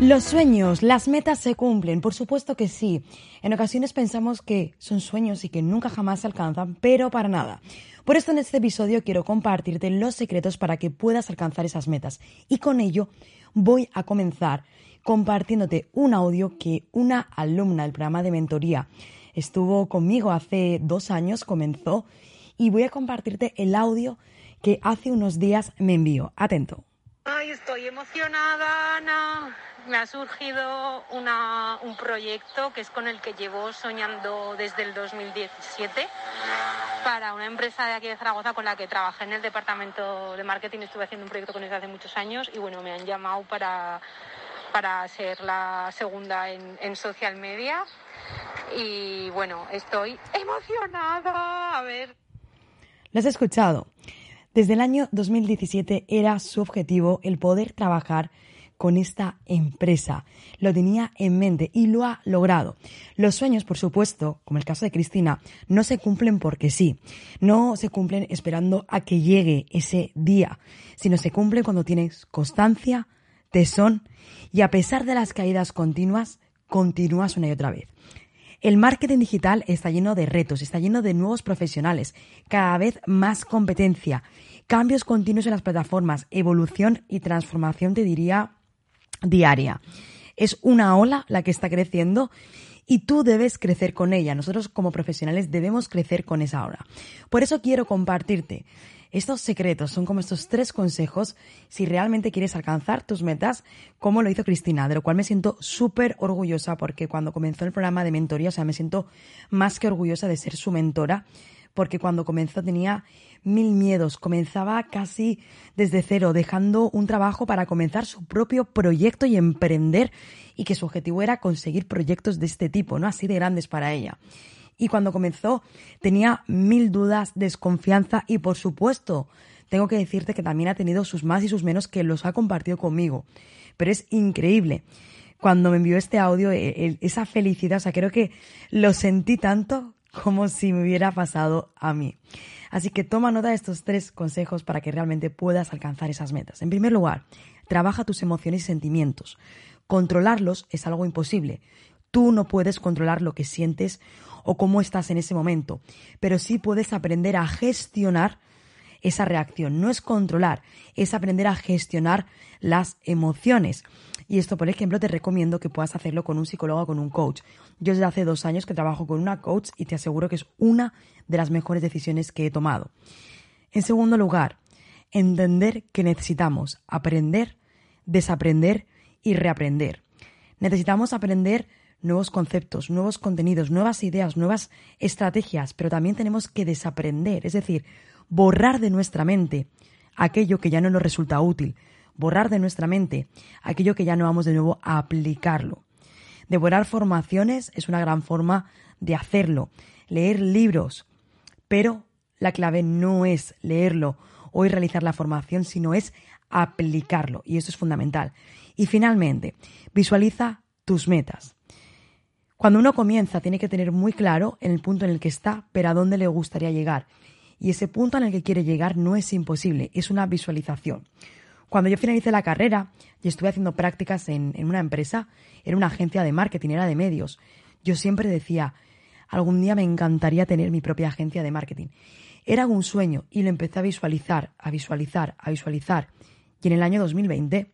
Los sueños, las metas se cumplen, por supuesto que sí. En ocasiones pensamos que son sueños y que nunca jamás se alcanzan, pero para nada. Por esto en este episodio quiero compartirte los secretos para que puedas alcanzar esas metas. Y con ello voy a comenzar compartiéndote un audio que una alumna del programa de mentoría estuvo conmigo hace dos años, comenzó, y voy a compartirte el audio que hace unos días me envió. Atento. Estoy emocionada, Ana. Me ha surgido una, un proyecto que es con el que llevo soñando desde el 2017 para una empresa de aquí de Zaragoza con la que trabajé en el departamento de marketing. Estuve haciendo un proyecto con ellos hace muchos años y bueno, me han llamado para, para ser la segunda en, en social media. Y bueno, estoy emocionada. A ver. ¿Lo has escuchado? Desde el año 2017 era su objetivo el poder trabajar con esta empresa. Lo tenía en mente y lo ha logrado. Los sueños, por supuesto, como el caso de Cristina, no se cumplen porque sí. No se cumplen esperando a que llegue ese día, sino se cumplen cuando tienes constancia, tesón y a pesar de las caídas continuas, continúas una y otra vez. El marketing digital está lleno de retos, está lleno de nuevos profesionales, cada vez más competencia, cambios continuos en las plataformas, evolución y transformación, te diría, diaria. Es una ola la que está creciendo y tú debes crecer con ella. Nosotros como profesionales debemos crecer con esa ola. Por eso quiero compartirte estos secretos son como estos tres consejos si realmente quieres alcanzar tus metas, como lo hizo Cristina, de lo cual me siento súper orgullosa porque cuando comenzó el programa de mentoría, o sea, me siento más que orgullosa de ser su mentora, porque cuando comenzó tenía mil miedos, comenzaba casi desde cero, dejando un trabajo para comenzar su propio proyecto y emprender y que su objetivo era conseguir proyectos de este tipo, ¿no? Así de grandes para ella y cuando comenzó tenía mil dudas, desconfianza y por supuesto tengo que decirte que también ha tenido sus más y sus menos que los ha compartido conmigo. Pero es increíble. Cuando me envió este audio, e, esa felicidad, o sea, creo que lo sentí tanto como si me hubiera pasado a mí. Así que toma nota de estos tres consejos para que realmente puedas alcanzar esas metas. En primer lugar, trabaja tus emociones y sentimientos. Controlarlos es algo imposible. Tú no puedes controlar lo que sientes o cómo estás en ese momento, pero sí puedes aprender a gestionar esa reacción. No es controlar, es aprender a gestionar las emociones. Y esto, por ejemplo, te recomiendo que puedas hacerlo con un psicólogo o con un coach. Yo desde hace dos años que trabajo con una coach y te aseguro que es una de las mejores decisiones que he tomado. En segundo lugar, entender que necesitamos aprender, desaprender y reaprender. Necesitamos aprender nuevos conceptos, nuevos contenidos, nuevas ideas, nuevas estrategias, pero también tenemos que desaprender, es decir, borrar de nuestra mente aquello que ya no nos resulta útil, borrar de nuestra mente aquello que ya no vamos de nuevo a aplicarlo. Devorar formaciones es una gran forma de hacerlo, leer libros, pero la clave no es leerlo o realizar la formación, sino es aplicarlo, y eso es fundamental. Y finalmente, visualiza tus metas. Cuando uno comienza tiene que tener muy claro en el punto en el que está, pero a dónde le gustaría llegar. Y ese punto en el que quiere llegar no es imposible, es una visualización. Cuando yo finalicé la carrera y estuve haciendo prácticas en, una empresa, era una agencia de marketing, era de medios, yo siempre decía, algún día me encantaría tener mi propia agencia de marketing. Era un sueño y lo empecé a visualizar, a visualizar, a visualizar. Y en el año 2020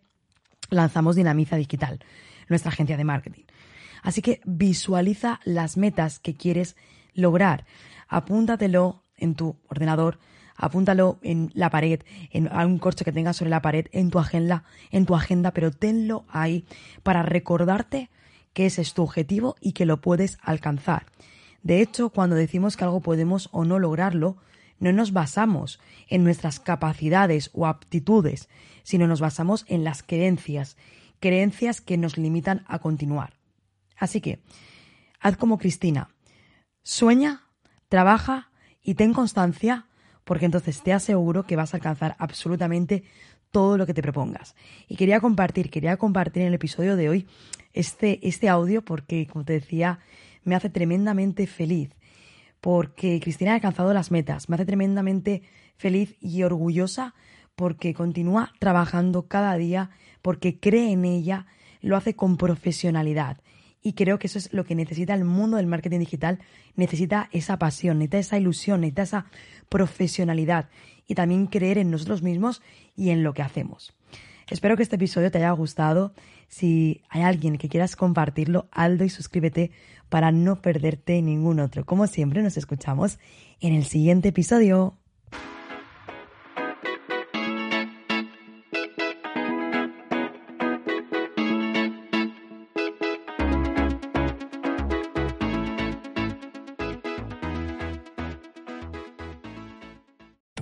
lanzamos Dinamiza Digital, nuestra agencia de marketing. Así que visualiza las metas que quieres lograr. Apúntatelo en tu ordenador, apúntalo en la pared, en un corcho que tengas sobre la pared, en tu agenda, en tu agenda, pero tenlo ahí para recordarte que ese es tu objetivo y que lo puedes alcanzar. De hecho, cuando decimos que algo podemos o no lograrlo, no nos basamos en nuestras capacidades o aptitudes, sino nos basamos en las creencias, creencias que nos limitan a continuar. Así que, haz como Cristina, sueña, trabaja y ten constancia, porque entonces te aseguro que vas a alcanzar absolutamente todo lo que te propongas. Y quería compartir, quería compartir en el episodio de hoy este, este audio porque, como te decía, me hace tremendamente feliz. Porque Cristina ha alcanzado las metas, me hace tremendamente feliz y orgullosa porque continúa trabajando cada día, porque cree en ella, lo hace con profesionalidad. Y creo que eso es lo que necesita el mundo del marketing digital. Necesita esa pasión, necesita esa ilusión, necesita esa profesionalidad y también creer en nosotros mismos y en lo que hacemos. Espero que este episodio te haya gustado. Si hay alguien que quieras compartirlo, Aldo y suscríbete para no perderte ningún otro. Como siempre, nos escuchamos en el siguiente episodio.